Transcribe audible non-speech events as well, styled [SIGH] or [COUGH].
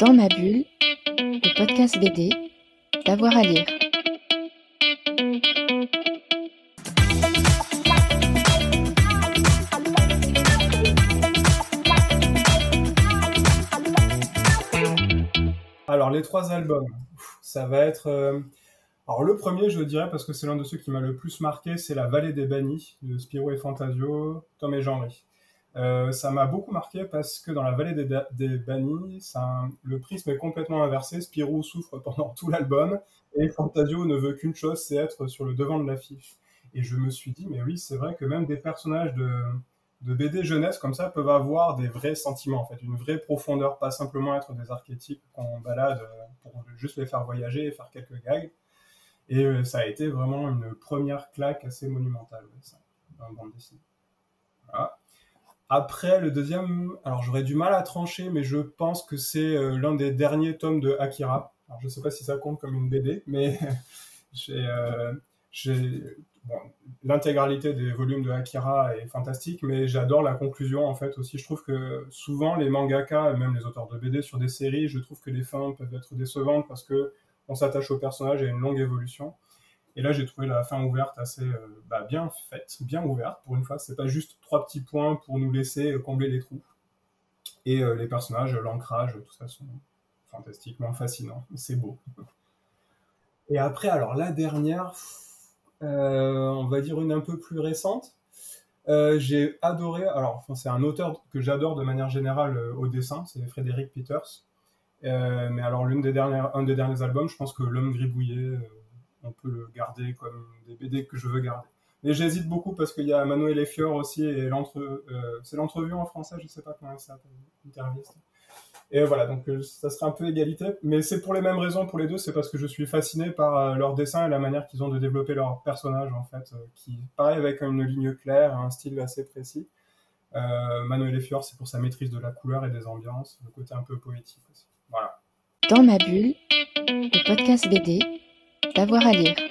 Dans ma bulle, le podcast BD, d'avoir à lire. Alors les trois albums, ça va être... euh, Alors le premier, je dirais, parce que c'est l'un de ceux qui m'a le plus marqué, c'est La Vallée des Bannis de Spirou et Fantasio, Tom et Jean-Ry. Euh, ça m'a beaucoup marqué parce que dans La Vallée des, des Bannis, le prisme est complètement inversé. Spirou souffre pendant [LAUGHS] tout l'album et Fantasio ne veut qu'une chose, c'est être sur le devant de l'affiche. Et je me suis dit, mais oui, c'est vrai que même des personnages de, BD jeunesse comme ça peuvent avoir des vrais sentiments, en fait, une vraie profondeur, pas simplement être des archétypes qu'on balade euh, pour juste les faire voyager et faire quelques gags. Et euh, ça a été vraiment une première claque assez monumentale, ça, dans la bande dessinée. Voilà. Après, le deuxième, alors j'aurais du mal à trancher, mais je pense que c'est euh, l'un des derniers tomes de Akira. Alors je sais pas si ça compte comme une BD, mais [LAUGHS] j'ai, euh, l'intégralité des volumes de Akira est fantastique, mais j'adore la conclusion en fait aussi. Je trouve que souvent les mangaka même les auteurs de BD sur des séries, je trouve que les fins peuvent être décevantes parce que on s'attache au personnage et à une longue évolution. Et là, j'ai trouvé la fin ouverte assez euh, bah, bien faite, bien ouverte pour une fois. C'est pas juste trois petits points pour nous laisser euh, combler les trous. Et euh, les personnages, l'ancrage, tout ça sont fantastiquement fascinants. C'est beau. Et après, alors la dernière, on va dire une un peu plus récente. J'ai adoré, alors c'est un auteur que j'adore de manière générale au dessin, c'est Frédéric Peters. Mais alors l'une des dernières, un des derniers albums, je pense que L'homme gribouillé, on peut le garder comme des BD que je veux garder. Mais j'hésite beaucoup parce qu'il y a Manuel Efior aussi et euh, c'est l'entrevue en français, je sais pas comment ça s'appelle. Et voilà, donc euh, ça serait un peu égalité, mais c'est pour les mêmes raisons pour les deux, c'est parce que je suis fasciné par euh, leur dessin et la manière qu'ils ont de développer leur personnage en fait, qui pareil avec une ligne claire, un style assez précis. Euh, Manuel Efior, c'est pour sa maîtrise de la couleur et des ambiances, le côté un peu poétique aussi. Voilà. Dans ma bulle, le podcast BD, d'avoir à lire.